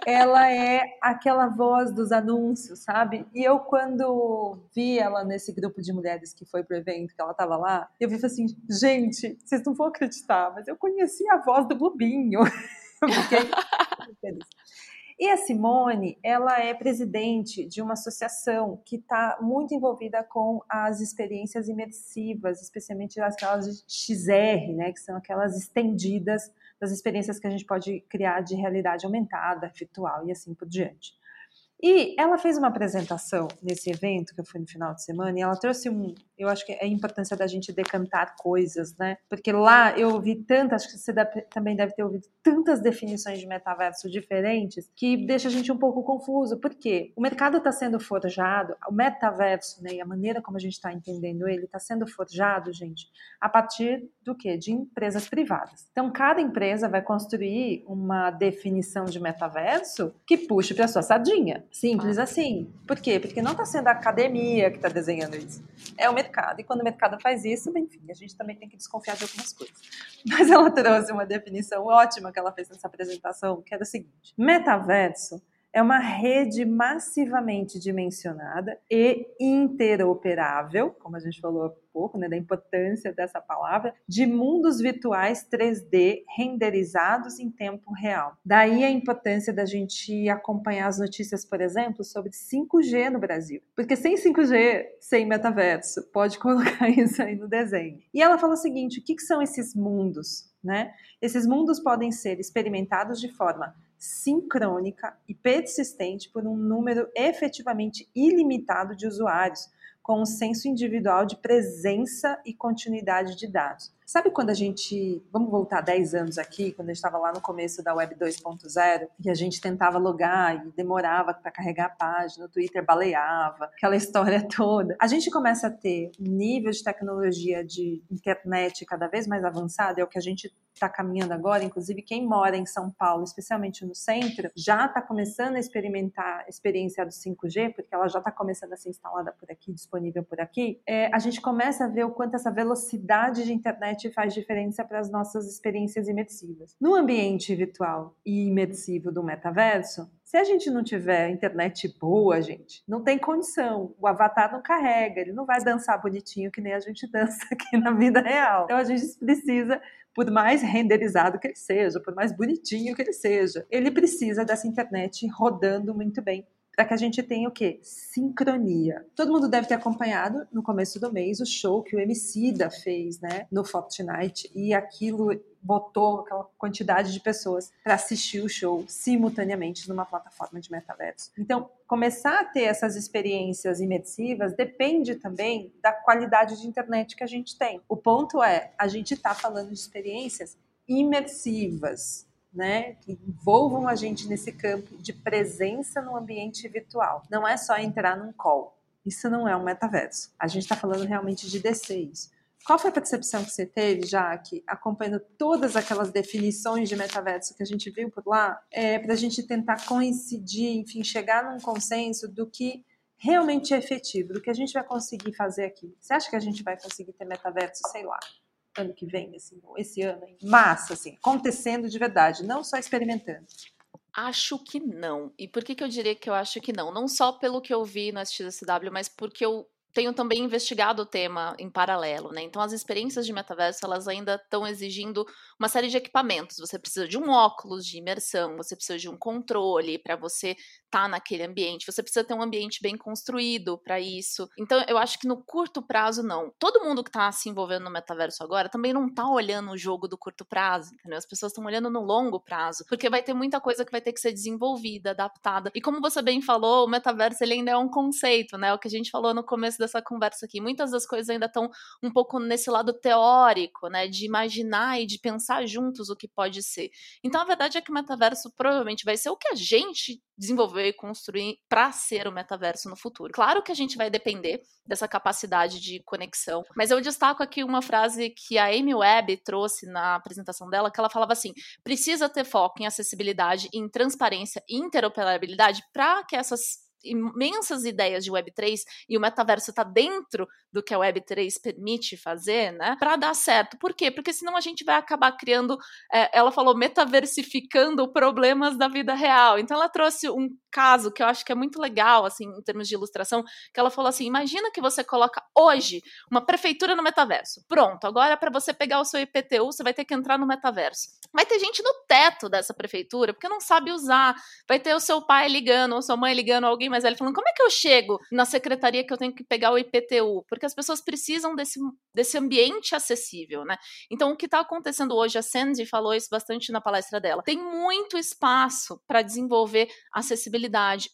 Ela é aquela voz dos anúncios, sabe? E eu, quando vi ela nesse grupo de mulheres que foi pro evento, que ela tava lá, eu vi assim, gente, vocês não vão acreditar, mas eu conheci a voz do feliz. E a Simone, ela é presidente de uma associação que está muito envolvida com as experiências imersivas, especialmente aquelas de XR, né, que são aquelas estendidas das experiências que a gente pode criar de realidade aumentada, virtual e assim por diante. E ela fez uma apresentação nesse evento que eu fui no final de semana e ela trouxe um, eu acho que é a importância da gente decantar coisas, né? Porque lá eu ouvi tantas, acho que você deve, também deve ter ouvido tantas definições de metaverso diferentes que deixa a gente um pouco confuso. Por quê? O mercado está sendo forjado, o metaverso, né, e a maneira como a gente está entendendo ele está sendo forjado, gente, a partir do quê? De empresas privadas. Então cada empresa vai construir uma definição de metaverso que puxe para sua sardinha. Simples assim. Por quê? Porque não está sendo a academia que está desenhando isso. É o mercado. E quando o mercado faz isso, enfim, a gente também tem que desconfiar de algumas coisas. Mas ela trouxe uma definição ótima que ela fez nessa apresentação, que era o seguinte: metaverso é uma rede massivamente dimensionada e interoperável, como a gente falou pouco, né, da importância dessa palavra, de mundos virtuais 3D renderizados em tempo real. Daí a importância da gente acompanhar as notícias, por exemplo, sobre 5G no Brasil. Porque sem 5G, sem metaverso, pode colocar isso aí no desenho. E ela fala o seguinte: o que, que são esses mundos? Né? Esses mundos podem ser experimentados de forma sincrônica e persistente por um número efetivamente ilimitado de usuários, com um senso individual de presença e continuidade de dados. Sabe quando a gente, vamos voltar 10 anos aqui, quando a gente estava lá no começo da Web 2.0, e a gente tentava logar e demorava para carregar a página, o Twitter baleava, aquela história toda. A gente começa a ter um nível de tecnologia de internet cada vez mais avançado, é o que a gente está caminhando agora, inclusive quem mora em São Paulo, especialmente no centro, já está começando a experimentar a experiência do 5G, porque ela já está começando a ser instalada por aqui, disponível por aqui. É, a gente começa a ver o quanto essa velocidade de internet faz diferença para as nossas experiências imersivas. No ambiente virtual e imersivo do metaverso, se a gente não tiver internet boa, gente, não tem condição. O avatar não carrega, ele não vai dançar bonitinho que nem a gente dança aqui na vida real. Então a gente precisa por mais renderizado que ele seja, por mais bonitinho que ele seja, ele precisa dessa internet rodando muito bem para que a gente tenha o quê? Sincronia. Todo mundo deve ter acompanhado no começo do mês o show que o Emicida fez, né, no Fortnite, e aquilo botou aquela quantidade de pessoas para assistir o show simultaneamente numa plataforma de metaverso. Então, começar a ter essas experiências imersivas depende também da qualidade de internet que a gente tem. O ponto é, a gente está falando de experiências imersivas, né, que envolvam a gente nesse campo de presença no ambiente virtual. Não é só entrar num call. Isso não é um metaverso. A gente está falando realmente de descer isso. Qual foi a percepção que você teve, já que acompanhando todas aquelas definições de metaverso que a gente viu por lá, é, para a gente tentar coincidir, enfim, chegar num consenso do que realmente é efetivo, do que a gente vai conseguir fazer aqui? Você acha que a gente vai conseguir ter metaverso, sei lá, ano que vem, assim, esse ano, em massa, assim, acontecendo de verdade, não só experimentando? Acho que não. E por que, que eu diria que eu acho que não? Não só pelo que eu vi no SXSW, mas porque eu tenho também investigado o tema em paralelo, né? Então as experiências de metaverso elas ainda estão exigindo uma série de equipamentos. Você precisa de um óculos de imersão, você precisa de um controle para você estar tá naquele ambiente, você precisa ter um ambiente bem construído para isso. Então eu acho que no curto prazo não. Todo mundo que está se envolvendo no metaverso agora também não está olhando o jogo do curto prazo, entendeu? As pessoas estão olhando no longo prazo, porque vai ter muita coisa que vai ter que ser desenvolvida, adaptada. E como você bem falou, o metaverso ele ainda é um conceito, né? O que a gente falou no começo dessa conversa aqui. Muitas das coisas ainda estão um pouco nesse lado teórico, né? De imaginar e de pensar juntos o que pode ser. Então, a verdade é que o metaverso provavelmente vai ser o que a gente desenvolveu e construir para ser o metaverso no futuro. Claro que a gente vai depender dessa capacidade de conexão, mas eu destaco aqui uma frase que a Amy Webb trouxe na apresentação dela, que ela falava assim: precisa ter foco em acessibilidade, em transparência e interoperabilidade para que essas imensas ideias de Web3 e o metaverso está dentro do que a Web3 permite fazer, né? Para dar certo. Por quê? Porque senão a gente vai acabar criando, é, ela falou, metaversificando problemas da vida real. Então ela trouxe um caso que eu acho que é muito legal, assim, em termos de ilustração, que ela falou assim: imagina que você coloca hoje uma prefeitura no metaverso. Pronto, agora para você pegar o seu IPTU, você vai ter que entrar no metaverso. Vai ter gente no teto dessa prefeitura porque não sabe usar. Vai ter o seu pai ligando, ou sua mãe ligando, alguém mais velho falando: como é que eu chego na secretaria que eu tenho que pegar o IPTU? Porque as pessoas precisam desse, desse ambiente acessível, né? Então, o que está acontecendo hoje, a Sandy falou isso bastante na palestra dela, tem muito espaço para desenvolver acessibilidade,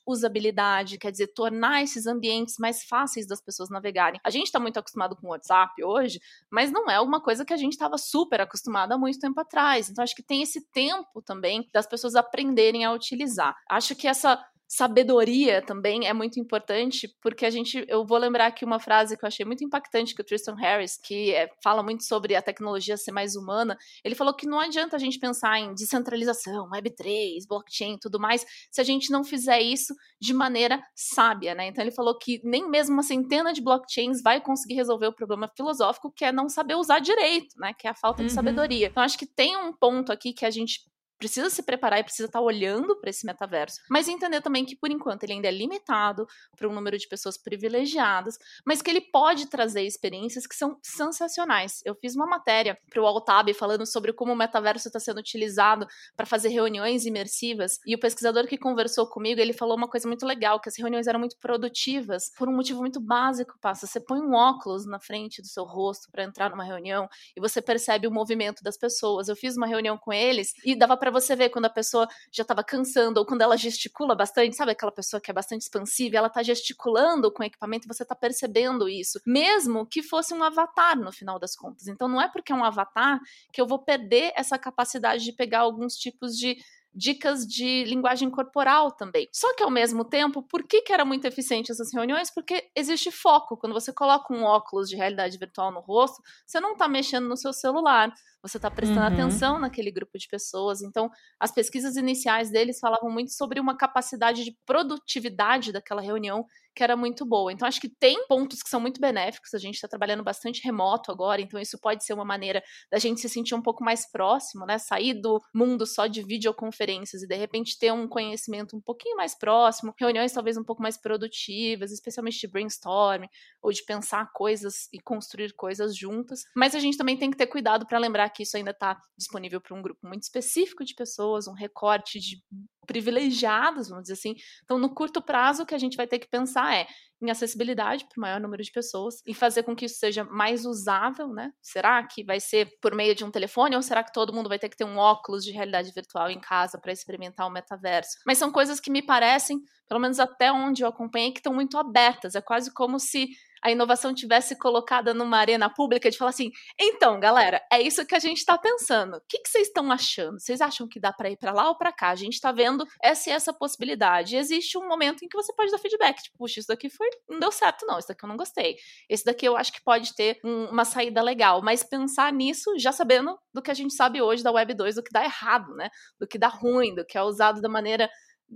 usabilidade, quer dizer, tornar esses ambientes mais fáceis das pessoas navegarem. A gente está muito acostumado com o WhatsApp hoje, mas não é uma coisa que a gente estava super acostumado há muito tempo atrás. Então, acho que tem esse tempo também das pessoas aprenderem a utilizar. Acho que essa sabedoria também é muito importante, porque a gente, eu vou lembrar aqui uma frase que eu achei muito impactante que o Tristan Harris, que é, fala muito sobre a tecnologia ser mais humana, ele falou que não adianta a gente pensar em descentralização, Web3, blockchain, tudo mais, se a gente não fizer isso de maneira sábia, né? Então ele falou que nem mesmo uma centena de blockchains vai conseguir resolver o problema filosófico que é não saber usar direito, né? Que é a falta de uhum. sabedoria. Então acho que tem um ponto aqui que a gente precisa se preparar e precisa estar tá olhando para esse metaverso, mas entender também que por enquanto ele ainda é limitado para um número de pessoas privilegiadas, mas que ele pode trazer experiências que são sensacionais. Eu fiz uma matéria para o Altab falando sobre como o metaverso está sendo utilizado para fazer reuniões imersivas e o pesquisador que conversou comigo ele falou uma coisa muito legal que as reuniões eram muito produtivas por um motivo muito básico, passa. Você põe um óculos na frente do seu rosto para entrar numa reunião e você percebe o movimento das pessoas. Eu fiz uma reunião com eles e dava para para você ver quando a pessoa já estava cansando ou quando ela gesticula bastante, sabe aquela pessoa que é bastante expansiva, ela está gesticulando com o equipamento você está percebendo isso, mesmo que fosse um avatar no final das contas. Então não é porque é um avatar que eu vou perder essa capacidade de pegar alguns tipos de dicas de linguagem corporal também. Só que ao mesmo tempo, por que, que era muito eficiente essas reuniões? Porque existe foco. Quando você coloca um óculos de realidade virtual no rosto, você não está mexendo no seu celular, você está prestando uhum. atenção naquele grupo de pessoas. Então, as pesquisas iniciais deles falavam muito sobre uma capacidade de produtividade daquela reunião que era muito boa. Então, acho que tem pontos que são muito benéficos. A gente está trabalhando bastante remoto agora, então isso pode ser uma maneira da gente se sentir um pouco mais próximo, né? Sair do mundo só de videoconferências e de repente ter um conhecimento um pouquinho mais próximo, reuniões talvez um pouco mais produtivas, especialmente de brainstorm ou de pensar coisas e construir coisas juntas. Mas a gente também tem que ter cuidado para lembrar que isso ainda está disponível para um grupo muito específico de pessoas, um recorte de privilegiados, vamos dizer assim. Então, no curto prazo, o que a gente vai ter que pensar é em acessibilidade para o maior número de pessoas e fazer com que isso seja mais usável, né? Será que vai ser por meio de um telefone ou será que todo mundo vai ter que ter um óculos de realidade virtual em casa para experimentar o metaverso? Mas são coisas que me parecem, pelo menos até onde eu acompanhei, que estão muito abertas. É quase como se a inovação tivesse colocada numa arena pública de falar assim: então, galera, é isso que a gente está pensando. O que, vocês estão achando? Vocês acham que dá para ir para lá ou para cá? A gente está vendo essa e essa possibilidade. Existe um momento em que você pode dar feedback, tipo, puxa, isso daqui foi, não deu certo, não, isso daqui eu não gostei. Esse daqui eu acho que pode ter um, uma saída legal, mas pensar nisso já sabendo do que a gente sabe hoje da Web 2, do que dá errado, né? Do que dá ruim, do que é usado da maneira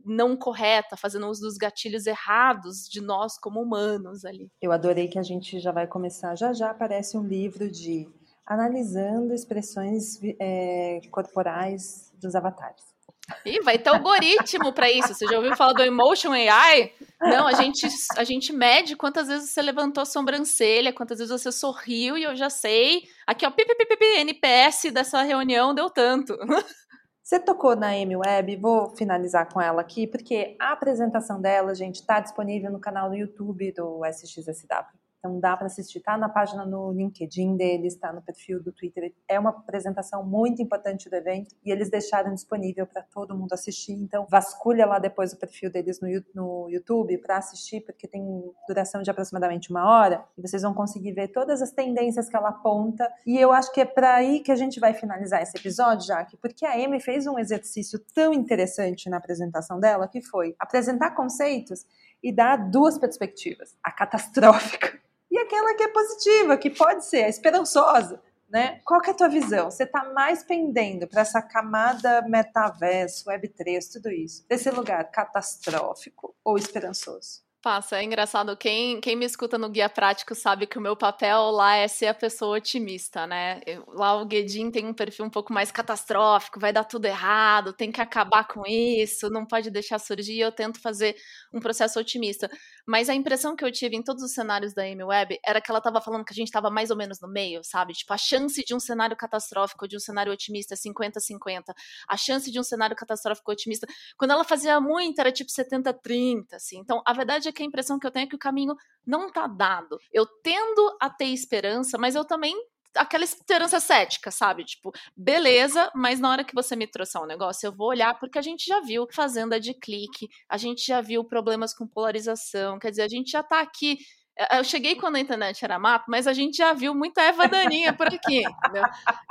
não correta, fazendo uso dos gatilhos errados de nós como humanos ali. Eu adorei que a gente já vai começar. Já já aparece um livro de analisando expressões é, corporais dos avatares. E vai ter algoritmo para isso. Você já ouviu falar do Emotion AI? Não, a gente, a gente mede quantas vezes você levantou a sobrancelha, quantas vezes você sorriu, e eu já sei. Aqui, ó, pipipipi, NPS dessa reunião deu tanto. Você tocou na Amy Web, vou finalizar com ela aqui, porque a apresentação dela, gente, está disponível no canal do YouTube do SXSW. Então dá para assistir, tá na página no LinkedIn deles, está no perfil do Twitter. É uma apresentação muito importante do evento e eles deixaram disponível para todo mundo assistir. Então vasculha lá depois o perfil deles no, YouTube para assistir, porque tem duração de aproximadamente uma hora e vocês vão conseguir ver todas as tendências que ela aponta. E eu acho que é para aí que a gente vai finalizar esse episódio, Jaque, porque a Amy fez um exercício tão interessante na apresentação dela que foi apresentar conceitos e dar duas perspectivas: a catastrófica e aquela que é positiva, que pode ser a esperançosa. Né? Qual que é a tua visão? Você está mais pendendo para essa camada metaverso, Web3, tudo isso, desse lugar catastrófico ou esperançoso? Passa, é engraçado. Quem, quem me escuta no Guia Prático sabe que o meu papel lá é ser a pessoa otimista, né? Eu, lá o Guedin tem um perfil um pouco mais catastrófico, vai dar tudo errado, tem que acabar com isso, não pode deixar surgir. Eu tento fazer um processo otimista. Mas a impressão que eu tive em todos os cenários da Amy Web era que ela estava falando que a gente estava mais ou menos no meio, sabe? Tipo, a chance de um cenário catastrófico, de um cenário otimista é 50-50. A chance de um cenário catastrófico otimista, quando ela fazia muito, era tipo 70-30, assim. Então, a verdade é que a impressão que eu tenho é que o caminho não tá dado. Eu tendo a ter esperança, mas eu também aquela esperança cética, sabe? Tipo, beleza, mas na hora que você me trouxer um negócio, eu vou olhar porque a gente já viu fazenda de clique, a gente já viu problemas com polarização, quer dizer, a gente já tá aqui eu cheguei quando a internet era mato, mas a gente já viu muita Eva Daninha por aqui, entendeu?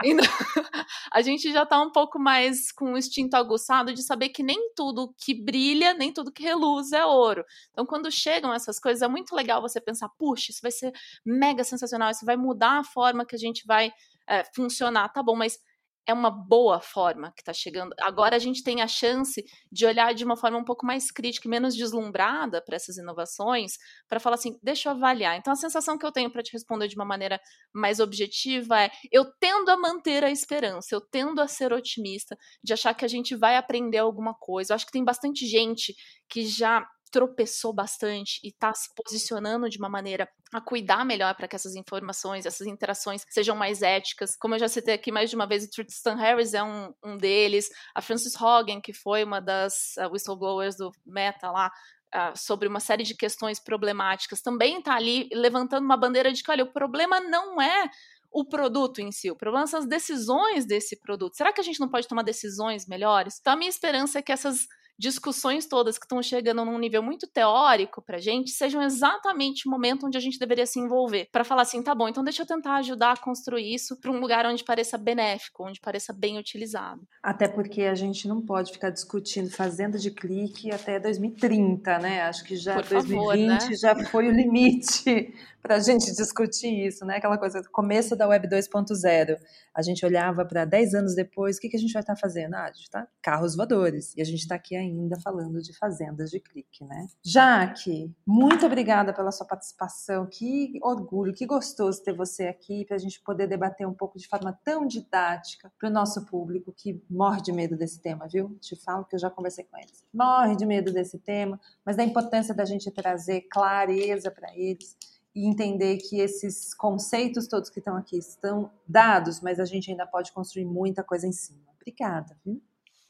Então, a gente já está um pouco mais com o instinto aguçado de saber que nem tudo que brilha, nem tudo que reluz é ouro. Então, quando chegam essas coisas, é muito legal você pensar, puxa, isso vai ser mega sensacional, isso vai mudar a forma que a gente vai é, funcionar. Tá bom, mas é uma boa forma que está chegando. Agora a gente tem a chance de olhar de uma forma um pouco mais crítica e menos deslumbrada para essas inovações, para falar assim, deixa eu avaliar. Então a sensação que eu tenho para te responder de uma maneira mais objetiva é: eu tendo a manter a esperança, eu tendo a ser otimista, de achar que a gente vai aprender alguma coisa. Eu acho que tem bastante gente que já tropeçou bastante e está se posicionando de uma maneira a cuidar melhor para que essas informações, essas interações sejam mais éticas. Como eu já citei aqui mais de uma vez, o Tristan Harris é um, um deles, a Frances Hogan, que foi uma das uh, whistleblowers do Meta lá, Uh, sobre uma série de questões problemáticas, também está ali levantando uma bandeira de que, olha, o problema não é o produto em si, o problema são as decisões desse produto. Será que a gente não pode tomar decisões melhores? Então, a minha esperança é que essas discussões todas que estão chegando num nível muito teórico pra gente sejam exatamente o momento onde a gente deveria se envolver. para falar assim, tá bom, então deixa eu tentar ajudar a construir isso para um lugar onde pareça benéfico, onde pareça bem utilizado. Até porque a gente não pode ficar discutindo fazenda de clique até 2030, né? Acho que já Por 2020 né? já foi o limite para a gente discutir isso, né? Aquela coisa, começo da Web 2.0. A gente olhava para 10 anos depois, o que, que a gente vai estar tá fazendo? Ah, a gente tá carros voadores. E a gente está aqui ainda falando de fazendas de clique, né? Jaque, muito obrigada pela sua participação. Que orgulho, que gostoso ter você aqui para a gente poder debater um pouco de forma tão didática para o nosso público que morre de medo desse tema, viu? Te falo que eu já conversei com eles. Morre de medo desse tema, mas da importância da gente trazer clareza para eles e entender que esses conceitos todos que estão aqui estão dados, mas a gente ainda pode construir muita coisa em cima. Obrigada, viu?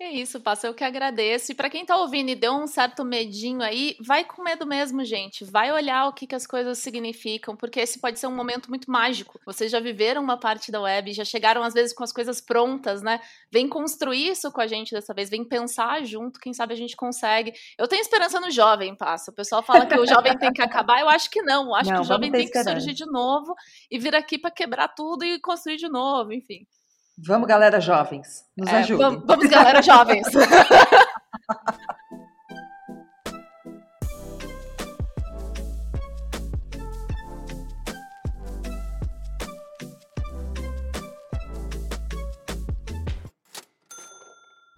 É isso, passa eu que agradeço. E para quem tá ouvindo e deu um certo medinho aí, vai com medo mesmo, gente. Vai olhar o que, que as coisas significam, porque esse pode ser um momento muito mágico. Vocês já viveram uma parte da web, já chegaram às vezes com as coisas prontas, né? Vem construir isso com a gente dessa vez, vem pensar junto, quem sabe a gente consegue. Eu tenho esperança no jovem, passa. O pessoal fala que o jovem tem que acabar, eu acho que não. Eu acho não, que o jovem tem que surgir de novo e vir aqui para quebrar tudo e construir de novo, enfim. Vamos, galera jovens, nos é, ajudem. Vamos, vamos galera jovens.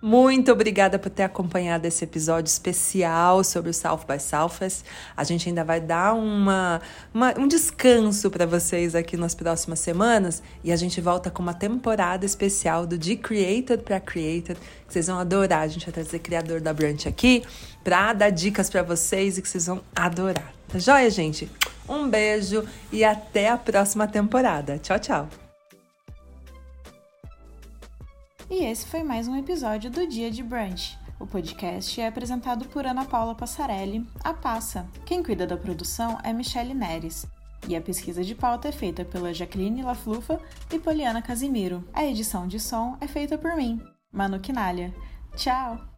Muito obrigada por ter acompanhado esse episódio especial sobre o South by Southwest. A gente ainda vai dar uma, uma um descanso para vocês aqui nas próximas semanas e a gente volta com uma temporada especial do De Created para Created, que vocês vão adorar. A gente vai trazer criador da Brunch aqui para dar dicas para vocês e que vocês vão adorar. Tá joia, gente? Um beijo e até a próxima temporada. Tchau, tchau. E esse foi mais um episódio do Dia de Brunch. O podcast é apresentado por Ana Paula Passarelli, a Passa. Quem cuida da produção é Michele Neres. E a pesquisa de pauta é feita pela Jacqueline Laflufa e Poliana Casimiro. A edição de som é feita por mim, Manu Quinalha. Tchau!